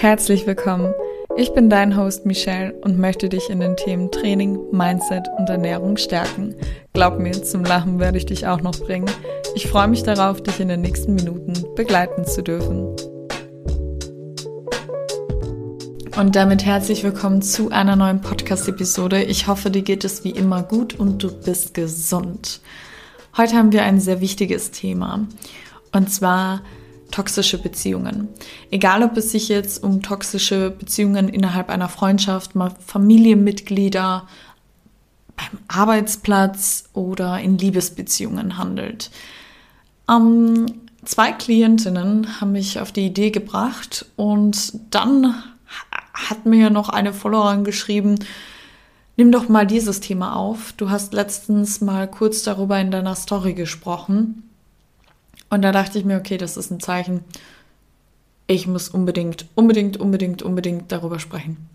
Herzlich willkommen. Ich bin dein Host Michelle und möchte dich in den Themen Training, Mindset und Ernährung stärken. Glaub mir, zum Lachen werde ich dich auch noch bringen. Ich freue mich darauf, dich in den nächsten Minuten begleiten zu dürfen. Und damit herzlich willkommen zu einer neuen Podcast-Episode. Ich hoffe, dir geht es wie immer gut und du bist gesund. Heute haben wir ein sehr wichtiges Thema. Und zwar toxische Beziehungen. Egal, ob es sich jetzt um toxische Beziehungen innerhalb einer Freundschaft, Familienmitglieder, beim Arbeitsplatz oder in Liebesbeziehungen handelt. Ähm, zwei Klientinnen haben mich auf die Idee gebracht und dann hat mir noch eine Followerin geschrieben, nimm doch mal dieses Thema auf. Du hast letztens mal kurz darüber in deiner Story gesprochen. Und da dachte ich mir, okay, das ist ein Zeichen. Ich muss unbedingt, unbedingt, unbedingt, unbedingt darüber sprechen.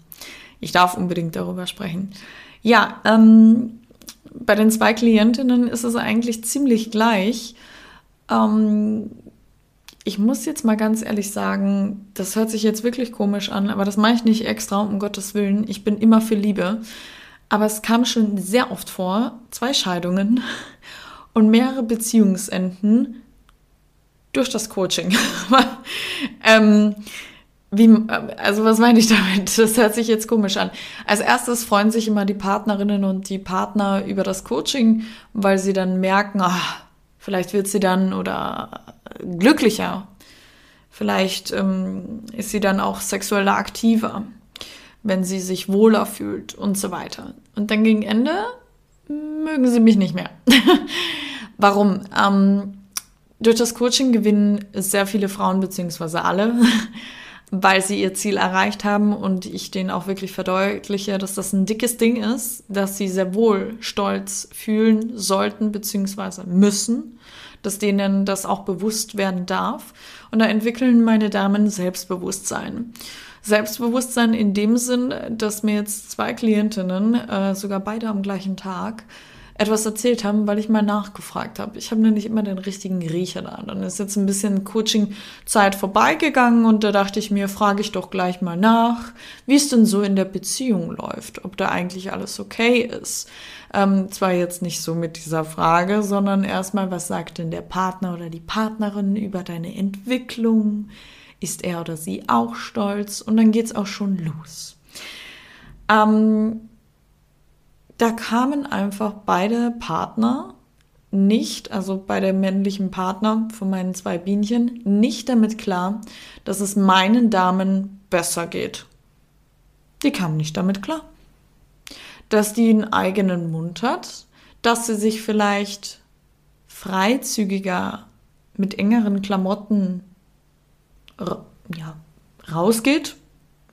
Ich darf unbedingt darüber sprechen. Ja, ähm, bei den zwei Klientinnen ist es eigentlich ziemlich gleich. Ähm, ich muss jetzt mal ganz ehrlich sagen, das hört sich jetzt wirklich komisch an, aber das mache ich nicht extra, um Gottes Willen. Ich bin immer für Liebe. Aber es kam schon sehr oft vor, zwei Scheidungen und mehrere Beziehungsenden durch das Coaching. ähm, wie, also was meine ich damit? Das hört sich jetzt komisch an. Als erstes freuen sich immer die Partnerinnen und die Partner über das Coaching, weil sie dann merken, ach, vielleicht wird sie dann oder glücklicher. Vielleicht ähm, ist sie dann auch sexuell aktiver, wenn sie sich wohler fühlt und so weiter. Und dann gegen Ende mögen sie mich nicht mehr. Warum? Ähm, durch das Coaching gewinnen sehr viele Frauen, beziehungsweise alle, weil sie ihr Ziel erreicht haben und ich denen auch wirklich verdeutliche, dass das ein dickes Ding ist, dass sie sehr wohl stolz fühlen sollten, beziehungsweise müssen, dass denen das auch bewusst werden darf. Und da entwickeln meine Damen Selbstbewusstsein. Selbstbewusstsein in dem Sinn, dass mir jetzt zwei Klientinnen, äh, sogar beide am gleichen Tag, etwas erzählt haben, weil ich mal nachgefragt habe. Ich habe nur nicht immer den richtigen Riecher da. Dann ist jetzt ein bisschen Coaching-Zeit vorbeigegangen und da dachte ich mir, frage ich doch gleich mal nach, wie es denn so in der Beziehung läuft, ob da eigentlich alles okay ist. Ähm, zwar jetzt nicht so mit dieser Frage, sondern erstmal, was sagt denn der Partner oder die Partnerin über deine Entwicklung? Ist er oder sie auch stolz? Und dann geht's auch schon los. Ähm, da kamen einfach beide Partner nicht, also bei der männlichen Partner von meinen zwei Bienchen, nicht damit klar, dass es meinen Damen besser geht. Die kamen nicht damit klar. Dass die einen eigenen Mund hat, dass sie sich vielleicht freizügiger mit engeren Klamotten ja, rausgeht.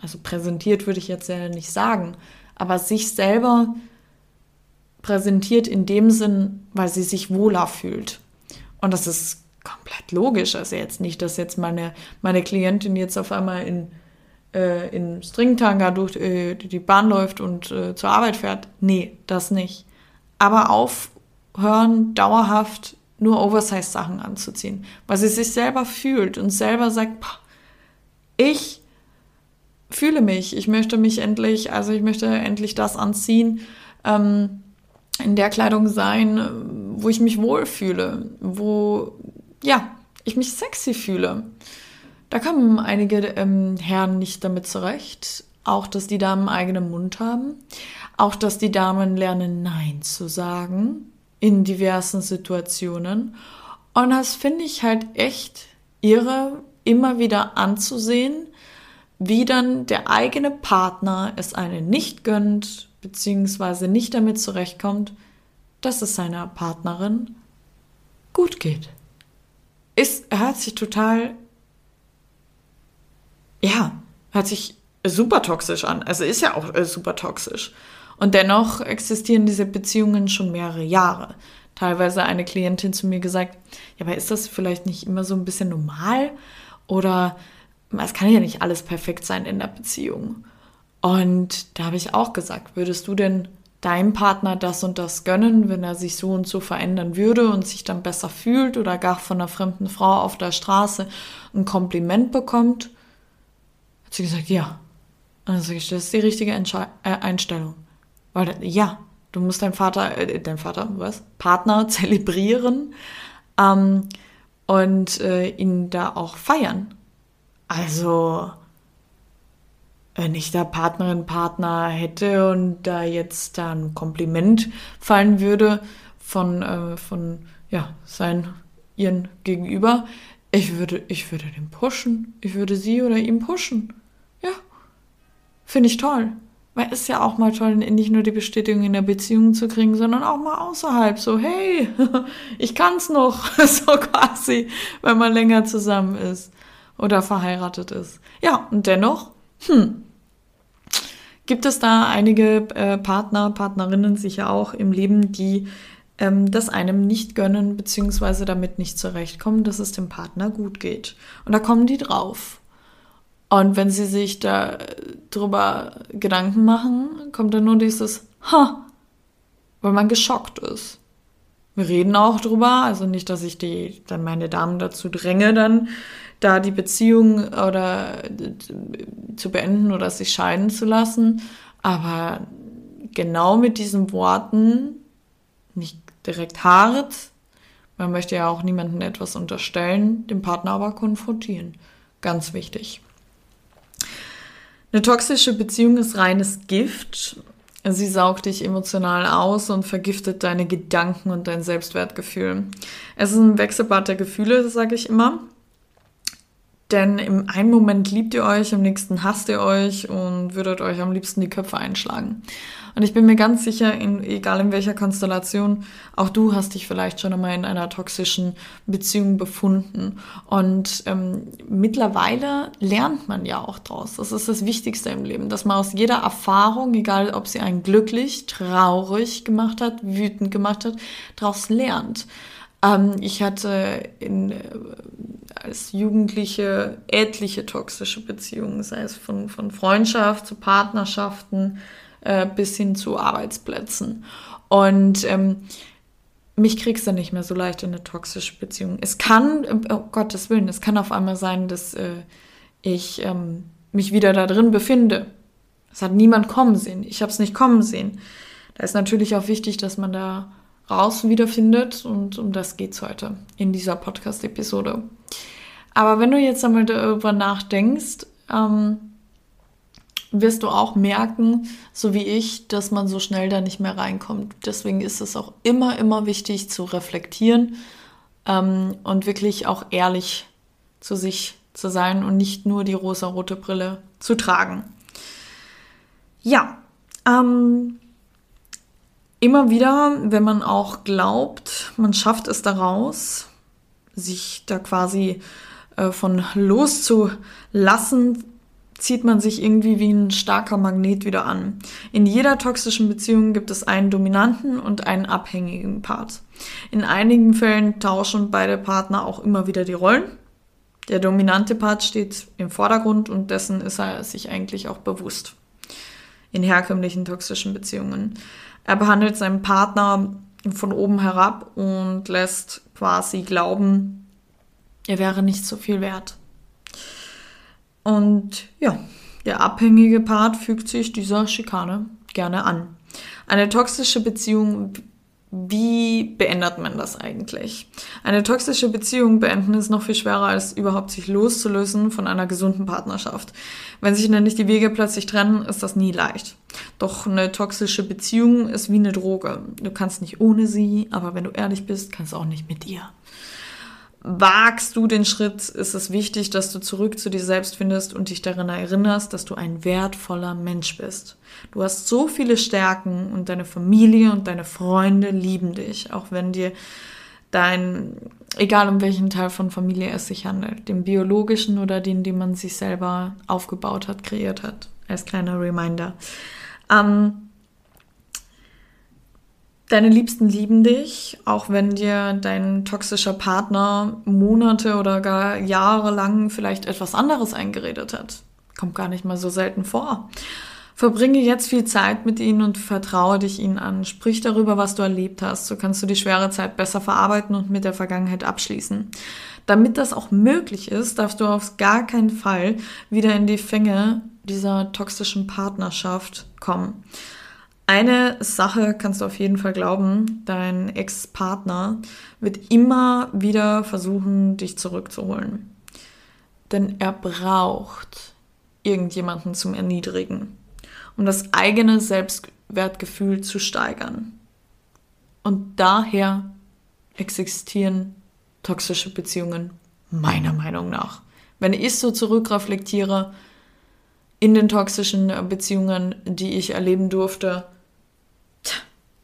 Also präsentiert würde ich jetzt ja nicht sagen, aber sich selber präsentiert in dem Sinn, weil sie sich wohler fühlt. Und das ist komplett logisch. Also jetzt nicht, dass jetzt meine, meine Klientin jetzt auf einmal in, äh, in Stringtanga durch äh, die Bahn läuft und äh, zur Arbeit fährt. Nee, das nicht. Aber aufhören, dauerhaft nur Oversize-Sachen anzuziehen, weil sie sich selber fühlt und selber sagt, ich fühle mich, ich möchte mich endlich, also ich möchte endlich das anziehen, ähm, in der Kleidung sein, wo ich mich wohlfühle, wo, ja, ich mich sexy fühle. Da kommen einige ähm, Herren nicht damit zurecht. Auch, dass die Damen eigenen Mund haben. Auch, dass die Damen lernen, Nein zu sagen in diversen Situationen. Und das finde ich halt echt irre, immer wieder anzusehen, wie dann der eigene Partner es einen nicht gönnt, beziehungsweise nicht damit zurechtkommt, dass es seiner Partnerin gut geht. Es hört sich total, ja, hört sich super toxisch an. Also ist ja auch äh, super toxisch. Und dennoch existieren diese Beziehungen schon mehrere Jahre. Teilweise eine Klientin zu mir gesagt, ja, aber ist das vielleicht nicht immer so ein bisschen normal? Oder es kann ja nicht alles perfekt sein in der Beziehung. Und da habe ich auch gesagt, würdest du denn deinem Partner das und das gönnen, wenn er sich so und so verändern würde und sich dann besser fühlt oder gar von einer fremden Frau auf der Straße ein Kompliment bekommt? Hat sie gesagt, ja. Und dann sage ich, das ist die richtige Entsche äh, Einstellung. Weil, ja, du musst deinen Vater, äh, dein Vater, was? Partner zelebrieren ähm, und äh, ihn da auch feiern. Also, wenn ich da Partnerin, Partner hätte und da jetzt da ein Kompliment fallen würde von, äh, von ja, sein, ihren Gegenüber, ich würde, ich würde den pushen. Ich würde sie oder ihn pushen. Ja. Finde ich toll. Weil es ist ja auch mal toll, nicht nur die Bestätigung in der Beziehung zu kriegen, sondern auch mal außerhalb. So, hey, ich kann's noch. so quasi, wenn man länger zusammen ist oder verheiratet ist. Ja, und dennoch, hm, gibt es da einige äh, Partner, Partnerinnen sicher auch im Leben, die ähm, das einem nicht gönnen, beziehungsweise damit nicht zurechtkommen, dass es dem Partner gut geht. Und da kommen die drauf. Und wenn sie sich da drüber Gedanken machen, kommt dann nur dieses Ha, weil man geschockt ist. Wir reden auch drüber, also nicht, dass ich die, dann meine Damen dazu dränge, dann da die Beziehung oder zu beenden oder sich scheiden zu lassen. Aber genau mit diesen Worten, nicht direkt hart, man möchte ja auch niemandem etwas unterstellen, dem Partner aber konfrontieren. Ganz wichtig. Eine toxische Beziehung ist reines Gift. Sie saugt dich emotional aus und vergiftet deine Gedanken und dein Selbstwertgefühl. Es ist ein Wechselbad der Gefühle, sage ich immer. Denn im einen Moment liebt ihr euch, im nächsten hasst ihr euch und würdet euch am liebsten die Köpfe einschlagen. Und ich bin mir ganz sicher, in, egal in welcher Konstellation, auch du hast dich vielleicht schon einmal in einer toxischen Beziehung befunden. Und ähm, mittlerweile lernt man ja auch draus. Das ist das Wichtigste im Leben, dass man aus jeder Erfahrung, egal ob sie einen glücklich, traurig gemacht hat, wütend gemacht hat, daraus lernt. Ähm, ich hatte in, äh, als Jugendliche etliche toxische Beziehungen, sei es von, von Freundschaft zu Partnerschaften äh, bis hin zu Arbeitsplätzen. Und ähm, mich kriegst du nicht mehr so leicht in eine toxische Beziehung. Es kann, oh Gottes Willen, es kann auf einmal sein, dass äh, ich ähm, mich wieder da drin befinde. Es hat niemand kommen sehen. Ich habe es nicht kommen sehen. Da ist natürlich auch wichtig, dass man da raus wiederfindet und um das geht's heute in dieser Podcast-Episode. Aber wenn du jetzt einmal darüber nachdenkst, ähm, wirst du auch merken, so wie ich, dass man so schnell da nicht mehr reinkommt. Deswegen ist es auch immer, immer wichtig zu reflektieren ähm, und wirklich auch ehrlich zu sich zu sein und nicht nur die rosa-rote Brille zu tragen. Ja, ähm, immer wieder, wenn man auch glaubt, man schafft es daraus, sich da quasi äh, von loszulassen, zieht man sich irgendwie wie ein starker Magnet wieder an. In jeder toxischen Beziehung gibt es einen dominanten und einen abhängigen Part. In einigen Fällen tauschen beide Partner auch immer wieder die Rollen. Der dominante Part steht im Vordergrund und dessen ist er sich eigentlich auch bewusst. In herkömmlichen toxischen Beziehungen. Er behandelt seinen Partner von oben herab und lässt quasi glauben, er wäre nicht so viel wert. Und ja, der abhängige Part fügt sich dieser Schikane gerne an. Eine toxische Beziehung, wie beendet man das eigentlich? Eine toxische Beziehung beenden ist noch viel schwerer, als überhaupt sich loszulösen von einer gesunden Partnerschaft. Wenn sich nämlich die Wege plötzlich trennen, ist das nie leicht. Doch eine toxische Beziehung ist wie eine Droge. Du kannst nicht ohne sie, aber wenn du ehrlich bist, kannst du auch nicht mit dir wagst du den Schritt, ist es wichtig, dass du zurück zu dir selbst findest und dich daran erinnerst, dass du ein wertvoller Mensch bist. Du hast so viele Stärken und deine Familie und deine Freunde lieben dich, auch wenn dir dein, egal um welchen Teil von Familie es sich handelt, den biologischen oder den, den man sich selber aufgebaut hat, kreiert hat, als kleiner Reminder. Ähm, Deine Liebsten lieben dich, auch wenn dir dein toxischer Partner Monate oder gar Jahre lang vielleicht etwas anderes eingeredet hat. Kommt gar nicht mal so selten vor. Verbringe jetzt viel Zeit mit ihnen und vertraue dich ihnen an. Sprich darüber, was du erlebt hast. So kannst du die schwere Zeit besser verarbeiten und mit der Vergangenheit abschließen. damit das auch möglich ist, darfst du auf gar keinen Fall wieder in die Fänge dieser toxischen Partnerschaft kommen. Eine Sache kannst du auf jeden Fall glauben, dein Ex-Partner wird immer wieder versuchen, dich zurückzuholen. Denn er braucht irgendjemanden zum Erniedrigen, um das eigene Selbstwertgefühl zu steigern. Und daher existieren toxische Beziehungen meiner Meinung nach. Wenn ich so zurückreflektiere in den toxischen Beziehungen, die ich erleben durfte,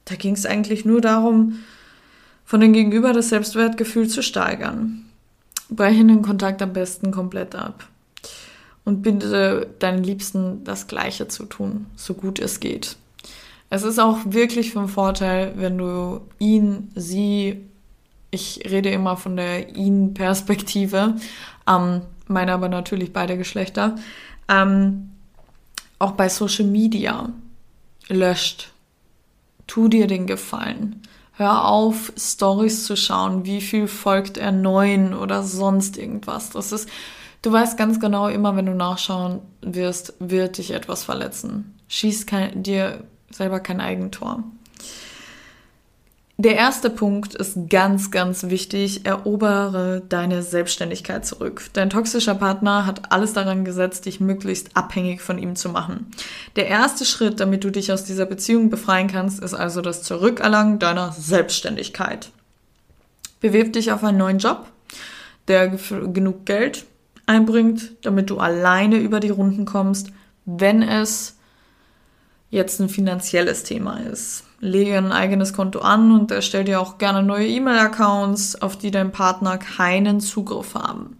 da ging es eigentlich nur darum, von dem Gegenüber das Selbstwertgefühl zu steigern. Breche den Kontakt am besten komplett ab. Und bitte deinen Liebsten das Gleiche zu tun, so gut es geht. Es ist auch wirklich von Vorteil, wenn du ihn, sie, ich rede immer von der ihn-Perspektive, ähm, meine aber natürlich beide Geschlechter, ähm, auch bei Social Media löscht. Tu dir den Gefallen. Hör auf, Stories zu schauen, wie viel folgt er neuen oder sonst irgendwas. Das ist, du weißt ganz genau, immer wenn du nachschauen wirst, wird dich etwas verletzen. Schieß kein, dir selber kein Eigentor. Der erste Punkt ist ganz, ganz wichtig. Erobere deine Selbstständigkeit zurück. Dein toxischer Partner hat alles daran gesetzt, dich möglichst abhängig von ihm zu machen. Der erste Schritt, damit du dich aus dieser Beziehung befreien kannst, ist also das Zurückerlangen deiner Selbstständigkeit. Bewirb dich auf einen neuen Job, der genug Geld einbringt, damit du alleine über die Runden kommst, wenn es jetzt ein finanzielles Thema ist. Lege ein eigenes Konto an und erstell dir auch gerne neue E-Mail-Accounts, auf die dein Partner keinen Zugriff haben.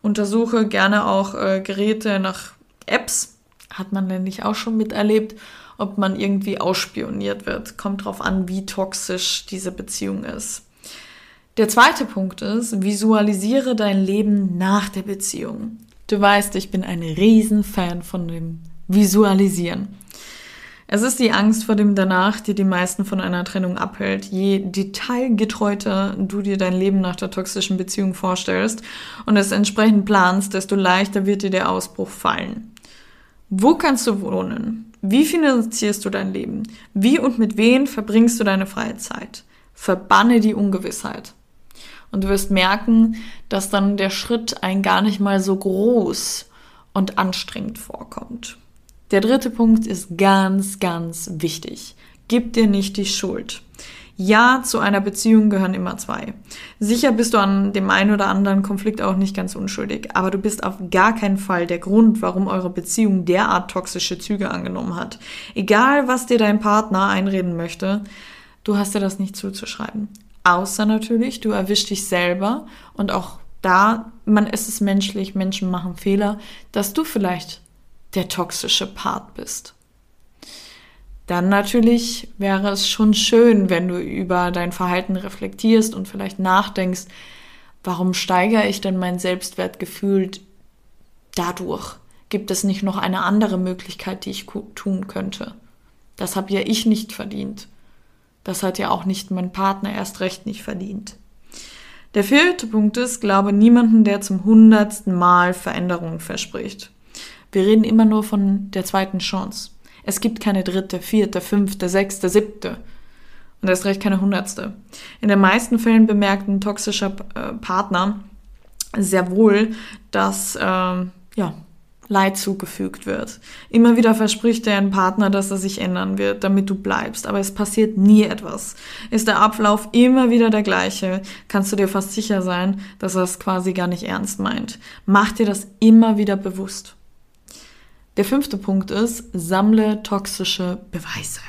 Untersuche gerne auch äh, Geräte nach Apps, hat man nämlich auch schon miterlebt, ob man irgendwie ausspioniert wird. Kommt drauf an, wie toxisch diese Beziehung ist. Der zweite Punkt ist, visualisiere dein Leben nach der Beziehung. Du weißt, ich bin ein Riesenfan von dem Visualisieren. Es ist die Angst vor dem Danach, die die meisten von einer Trennung abhält. Je detailgetreuter du dir dein Leben nach der toxischen Beziehung vorstellst und es entsprechend planst, desto leichter wird dir der Ausbruch fallen. Wo kannst du wohnen? Wie finanzierst du dein Leben? Wie und mit wem verbringst du deine freie Zeit? Verbanne die Ungewissheit. Und du wirst merken, dass dann der Schritt ein gar nicht mal so groß und anstrengend vorkommt. Der dritte Punkt ist ganz, ganz wichtig. Gib dir nicht die Schuld. Ja, zu einer Beziehung gehören immer zwei. Sicher bist du an dem einen oder anderen Konflikt auch nicht ganz unschuldig, aber du bist auf gar keinen Fall der Grund, warum eure Beziehung derart toxische Züge angenommen hat. Egal, was dir dein Partner einreden möchte, du hast dir das nicht zuzuschreiben. Außer natürlich, du erwischst dich selber und auch da, man ist es menschlich, Menschen machen Fehler, dass du vielleicht der toxische Part bist. Dann natürlich wäre es schon schön, wenn du über dein Verhalten reflektierst und vielleicht nachdenkst, warum steigere ich denn mein Selbstwertgefühl dadurch? Gibt es nicht noch eine andere Möglichkeit, die ich tun könnte? Das habe ja ich nicht verdient. Das hat ja auch nicht mein Partner erst recht nicht verdient. Der vierte Punkt ist, glaube niemanden, der zum hundertsten Mal Veränderungen verspricht. Wir reden immer nur von der zweiten Chance. Es gibt keine dritte, vierte, fünfte, sechste, siebte. Und erst recht keine hundertste. In den meisten Fällen bemerkt ein toxischer äh, Partner sehr wohl, dass äh, ja, Leid zugefügt wird. Immer wieder verspricht der Partner, dass er sich ändern wird, damit du bleibst, aber es passiert nie etwas. Ist der Ablauf immer wieder der gleiche, kannst du dir fast sicher sein, dass er es quasi gar nicht ernst meint. Mach dir das immer wieder bewusst. Der fünfte Punkt ist, sammle toxische Beweise.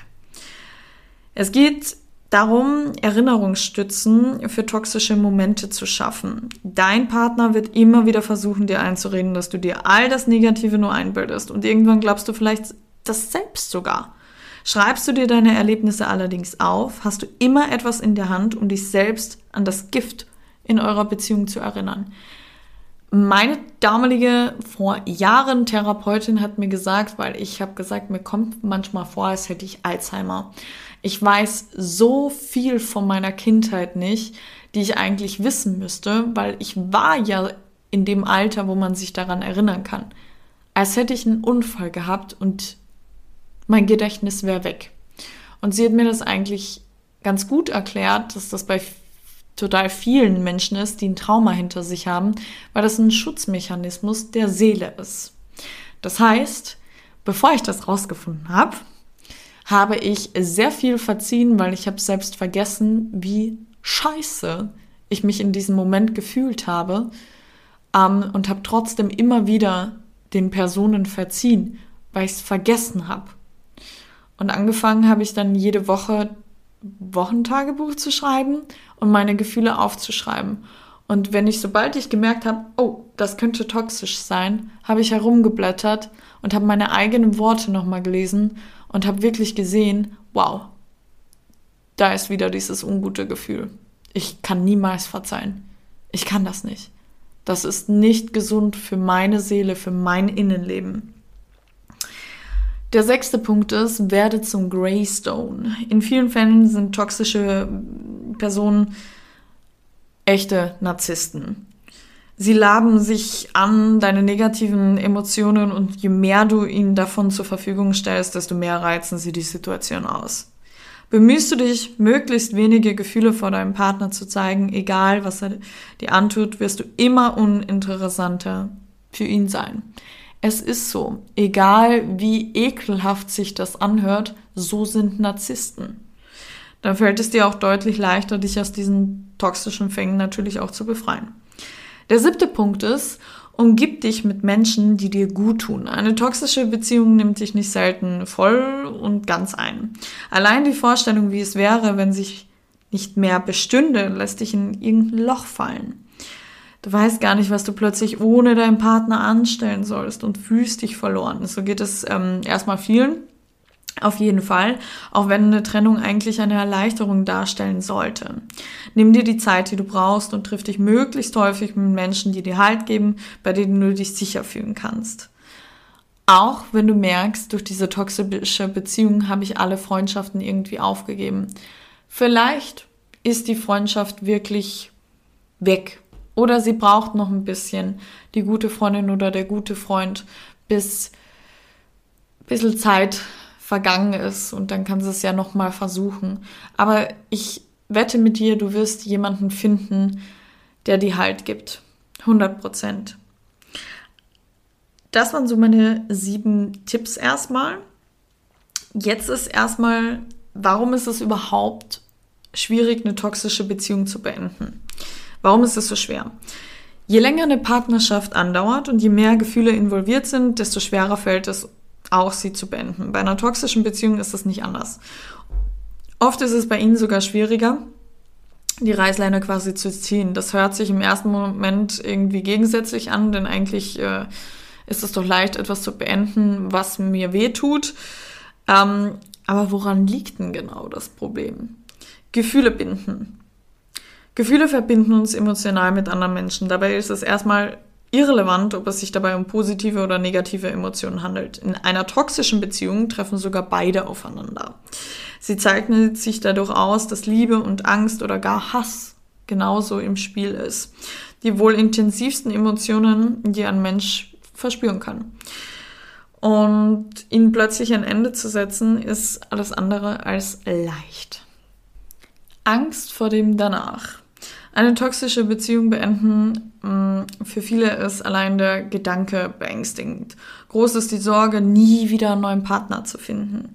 Es geht darum, Erinnerungsstützen für toxische Momente zu schaffen. Dein Partner wird immer wieder versuchen, dir einzureden, dass du dir all das Negative nur einbildest und irgendwann glaubst du vielleicht das selbst sogar. Schreibst du dir deine Erlebnisse allerdings auf, hast du immer etwas in der Hand, um dich selbst an das Gift in eurer Beziehung zu erinnern. Meine damalige vor Jahren Therapeutin hat mir gesagt, weil ich habe gesagt, mir kommt manchmal vor, als hätte ich Alzheimer. Ich weiß so viel von meiner Kindheit nicht, die ich eigentlich wissen müsste, weil ich war ja in dem Alter, wo man sich daran erinnern kann. Als hätte ich einen Unfall gehabt und mein Gedächtnis wäre weg. Und sie hat mir das eigentlich ganz gut erklärt, dass das bei total vielen Menschen ist, die ein Trauma hinter sich haben, weil das ein Schutzmechanismus der Seele ist. Das heißt, bevor ich das rausgefunden habe, habe ich sehr viel verziehen, weil ich habe selbst vergessen, wie scheiße ich mich in diesem Moment gefühlt habe ähm, und habe trotzdem immer wieder den Personen verziehen, weil ich es vergessen habe. Und angefangen habe ich dann jede Woche Wochentagebuch zu schreiben und meine Gefühle aufzuschreiben. Und wenn ich, sobald ich gemerkt habe, oh, das könnte toxisch sein, habe ich herumgeblättert und habe meine eigenen Worte nochmal gelesen und habe wirklich gesehen, wow, da ist wieder dieses ungute Gefühl. Ich kann niemals verzeihen. Ich kann das nicht. Das ist nicht gesund für meine Seele, für mein Innenleben. Der sechste Punkt ist, werde zum Greystone. In vielen Fällen sind toxische Personen echte Narzissten. Sie laben sich an deine negativen Emotionen und je mehr du ihnen davon zur Verfügung stellst, desto mehr reizen sie die Situation aus. Bemühst du dich, möglichst wenige Gefühle vor deinem Partner zu zeigen, egal was er dir antut, wirst du immer uninteressanter für ihn sein. Es ist so, egal wie ekelhaft sich das anhört, so sind Narzissten. Dann fällt es dir auch deutlich leichter, dich aus diesen toxischen Fängen natürlich auch zu befreien. Der siebte Punkt ist, Umgib dich mit Menschen, die dir gut tun. Eine toxische Beziehung nimmt dich nicht selten voll und ganz ein. Allein die Vorstellung, wie es wäre, wenn sich nicht mehr bestünde, lässt dich in irgendein Loch fallen. Du weißt gar nicht, was du plötzlich ohne deinen Partner anstellen sollst und fühlst dich verloren. So geht es ähm, erstmal vielen. Auf jeden Fall, auch wenn eine Trennung eigentlich eine Erleichterung darstellen sollte. Nimm dir die Zeit, die du brauchst und triff dich möglichst häufig mit Menschen, die dir Halt geben, bei denen du dich sicher fühlen kannst. Auch wenn du merkst, durch diese toxische Beziehung habe ich alle Freundschaften irgendwie aufgegeben. Vielleicht ist die Freundschaft wirklich weg oder sie braucht noch ein bisschen, die gute Freundin oder der gute Freund, bis ein bisschen Zeit vergangen ist und dann kannst du es ja noch mal versuchen. Aber ich wette mit dir, du wirst jemanden finden, der dir Halt gibt. 100 Prozent. Das waren so meine sieben Tipps erstmal. Jetzt ist erstmal, warum ist es überhaupt schwierig, eine toxische Beziehung zu beenden? Warum ist es so schwer? Je länger eine Partnerschaft andauert und je mehr Gefühle involviert sind, desto schwerer fällt es auch sie zu beenden. Bei einer toxischen Beziehung ist das nicht anders. Oft ist es bei ihnen sogar schwieriger, die Reißleine quasi zu ziehen. Das hört sich im ersten Moment irgendwie gegensätzlich an, denn eigentlich äh, ist es doch leicht, etwas zu beenden, was mir weh tut. Ähm, aber woran liegt denn genau das Problem? Gefühle binden. Gefühle verbinden uns emotional mit anderen Menschen. Dabei ist es erstmal irrelevant, ob es sich dabei um positive oder negative Emotionen handelt. In einer toxischen Beziehung treffen sogar beide aufeinander. Sie zeichnet sich dadurch aus, dass Liebe und Angst oder gar Hass genauso im Spiel ist. Die wohl intensivsten Emotionen, die ein Mensch verspüren kann. Und ihnen plötzlich ein Ende zu setzen, ist alles andere als leicht. Angst vor dem Danach. Eine toxische Beziehung beenden, mm, für viele ist allein der Gedanke beängstigend. Groß ist die Sorge, nie wieder einen neuen Partner zu finden,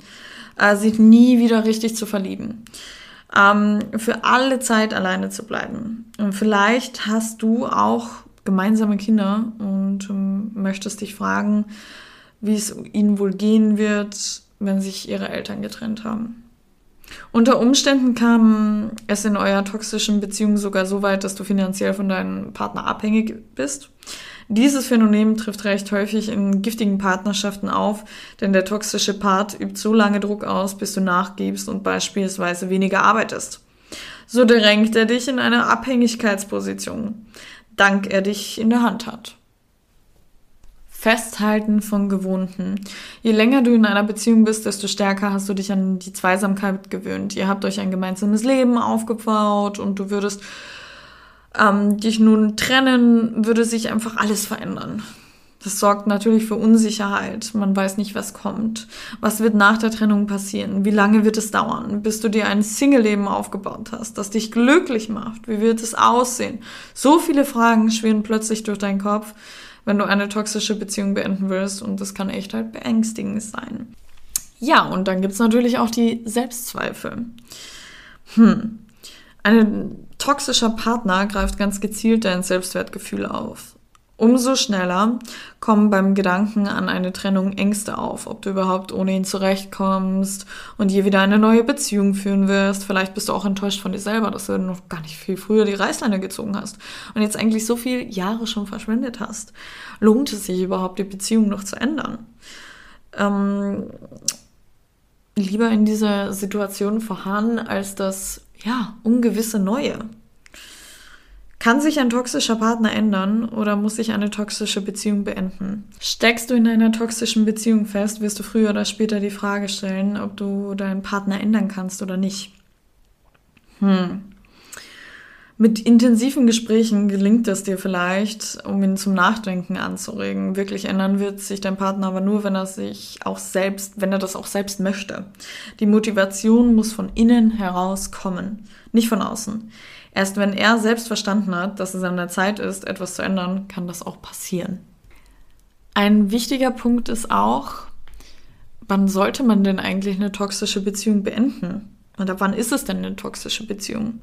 äh, sich nie wieder richtig zu verlieben, ähm, für alle Zeit alleine zu bleiben. Und vielleicht hast du auch gemeinsame Kinder und ähm, möchtest dich fragen, wie es ihnen wohl gehen wird, wenn sich ihre Eltern getrennt haben. Unter Umständen kam es in eurer toxischen Beziehung sogar so weit, dass du finanziell von deinem Partner abhängig bist. Dieses Phänomen trifft recht häufig in giftigen Partnerschaften auf, denn der toxische Part übt so lange Druck aus, bis du nachgibst und beispielsweise weniger arbeitest. So drängt er dich in eine Abhängigkeitsposition, dank er dich in der Hand hat. Festhalten von Gewohnten. Je länger du in einer Beziehung bist, desto stärker hast du dich an die Zweisamkeit gewöhnt. Ihr habt euch ein gemeinsames Leben aufgebaut und du würdest ähm, dich nun trennen, würde sich einfach alles verändern. Das sorgt natürlich für Unsicherheit. Man weiß nicht, was kommt. Was wird nach der Trennung passieren? Wie lange wird es dauern, bis du dir ein Single-Leben aufgebaut hast, das dich glücklich macht? Wie wird es aussehen? So viele Fragen schwirren plötzlich durch deinen Kopf, wenn du eine toxische Beziehung beenden willst und das kann echt halt beängstigend sein. Ja, und dann gibt's natürlich auch die Selbstzweifel. Hm. Ein toxischer Partner greift ganz gezielt dein Selbstwertgefühl auf. Umso schneller kommen beim Gedanken an eine Trennung Ängste auf, ob du überhaupt ohne ihn zurechtkommst und je wieder eine neue Beziehung führen wirst. Vielleicht bist du auch enttäuscht von dir selber, dass du noch gar nicht viel früher die Reißleine gezogen hast und jetzt eigentlich so viele Jahre schon verschwendet hast. Lohnt es sich überhaupt, die Beziehung noch zu ändern? Ähm, lieber in dieser Situation verharren, als das, ja, ungewisse Neue. Kann sich ein toxischer Partner ändern oder muss sich eine toxische Beziehung beenden? Steckst du in einer toxischen Beziehung fest, wirst du früher oder später die Frage stellen, ob du deinen Partner ändern kannst oder nicht. Hm. Mit intensiven Gesprächen gelingt es dir vielleicht, um ihn zum Nachdenken anzuregen. Wirklich ändern wird sich dein Partner aber nur, wenn er sich auch selbst, wenn er das auch selbst möchte. Die Motivation muss von innen heraus kommen, nicht von außen. Erst wenn er selbst verstanden hat, dass es an der Zeit ist, etwas zu ändern, kann das auch passieren. Ein wichtiger Punkt ist auch, wann sollte man denn eigentlich eine toxische Beziehung beenden? Und ab wann ist es denn eine toxische Beziehung?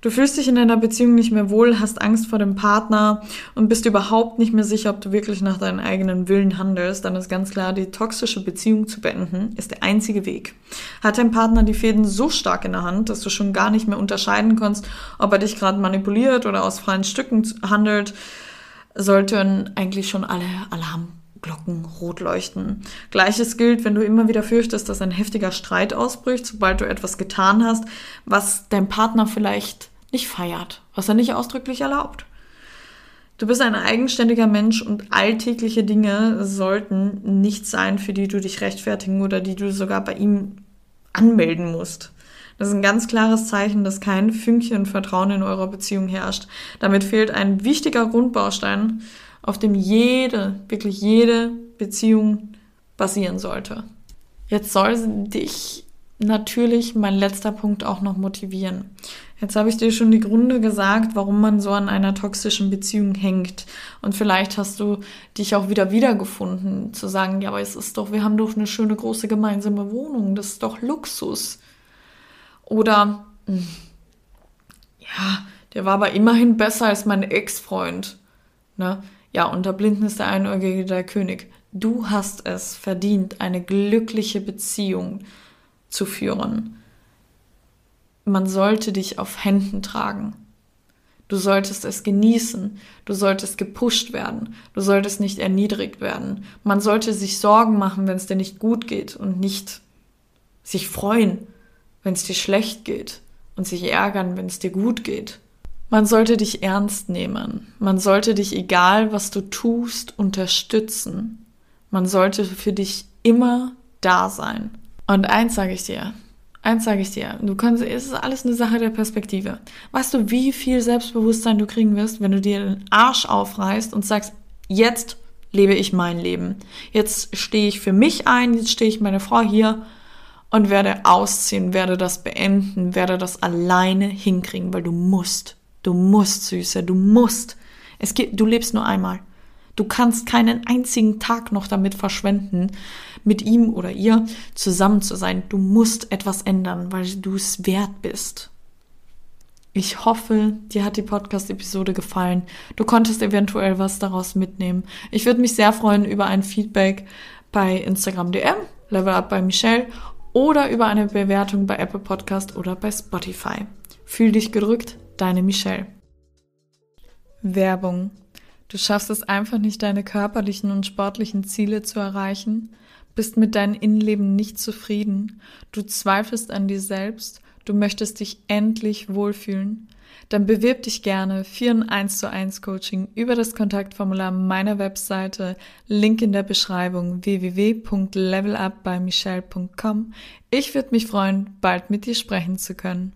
Du fühlst dich in einer Beziehung nicht mehr wohl, hast Angst vor dem Partner und bist überhaupt nicht mehr sicher, ob du wirklich nach deinen eigenen Willen handelst, dann ist ganz klar, die toxische Beziehung zu beenden ist der einzige Weg. Hat dein Partner die Fäden so stark in der Hand, dass du schon gar nicht mehr unterscheiden kannst, ob er dich gerade manipuliert oder aus freien Stücken handelt, sollten eigentlich schon alle Alarm Glocken rot leuchten. Gleiches gilt, wenn du immer wieder fürchtest, dass ein heftiger Streit ausbricht, sobald du etwas getan hast, was dein Partner vielleicht nicht feiert, was er nicht ausdrücklich erlaubt. Du bist ein eigenständiger Mensch und alltägliche Dinge sollten nicht sein, für die du dich rechtfertigen oder die du sogar bei ihm anmelden musst. Das ist ein ganz klares Zeichen, dass kein Fünkchen Vertrauen in eurer Beziehung herrscht. Damit fehlt ein wichtiger Grundbaustein, auf dem jede, wirklich jede Beziehung basieren sollte. Jetzt soll dich natürlich mein letzter Punkt auch noch motivieren. Jetzt habe ich dir schon die Gründe gesagt, warum man so an einer toxischen Beziehung hängt. Und vielleicht hast du dich auch wieder wiedergefunden, zu sagen, ja, aber es ist doch, wir haben doch eine schöne große gemeinsame Wohnung, das ist doch Luxus. Oder, hm, ja, der war aber immerhin besser als mein Ex-Freund. Ne? Ja, unter Blinden ist der Einäugige der König. Du hast es verdient, eine glückliche Beziehung zu führen. Man sollte dich auf Händen tragen. Du solltest es genießen. Du solltest gepusht werden. Du solltest nicht erniedrigt werden. Man sollte sich Sorgen machen, wenn es dir nicht gut geht und nicht sich freuen, wenn es dir schlecht geht und sich ärgern, wenn es dir gut geht. Man sollte dich ernst nehmen. Man sollte dich, egal was du tust, unterstützen. Man sollte für dich immer da sein. Und eins sage ich dir, eins sage ich dir, du kannst, es ist alles eine Sache der Perspektive. Weißt du, wie viel Selbstbewusstsein du kriegen wirst, wenn du dir den Arsch aufreißt und sagst, jetzt lebe ich mein Leben. Jetzt stehe ich für mich ein, jetzt stehe ich meine Frau hier und werde ausziehen, werde das beenden, werde das alleine hinkriegen, weil du musst. Du musst, Süße, du musst. Es gibt, du lebst nur einmal. Du kannst keinen einzigen Tag noch damit verschwenden, mit ihm oder ihr zusammen zu sein. Du musst etwas ändern, weil du es wert bist. Ich hoffe, dir hat die Podcast-Episode gefallen. Du konntest eventuell was daraus mitnehmen. Ich würde mich sehr freuen über ein Feedback bei Instagram DM, Level Up bei Michelle oder über eine Bewertung bei Apple Podcast oder bei Spotify. Fühl dich gedrückt, deine Michelle. Werbung. Du schaffst es einfach nicht, deine körperlichen und sportlichen Ziele zu erreichen, bist mit deinem Innenleben nicht zufrieden, du zweifelst an dir selbst, du möchtest dich endlich wohlfühlen, dann bewirb dich gerne für ein 1 zu 1 Coaching über das Kontaktformular meiner Webseite, Link in der Beschreibung www.levelupbymichelle.com. Ich würde mich freuen, bald mit dir sprechen zu können.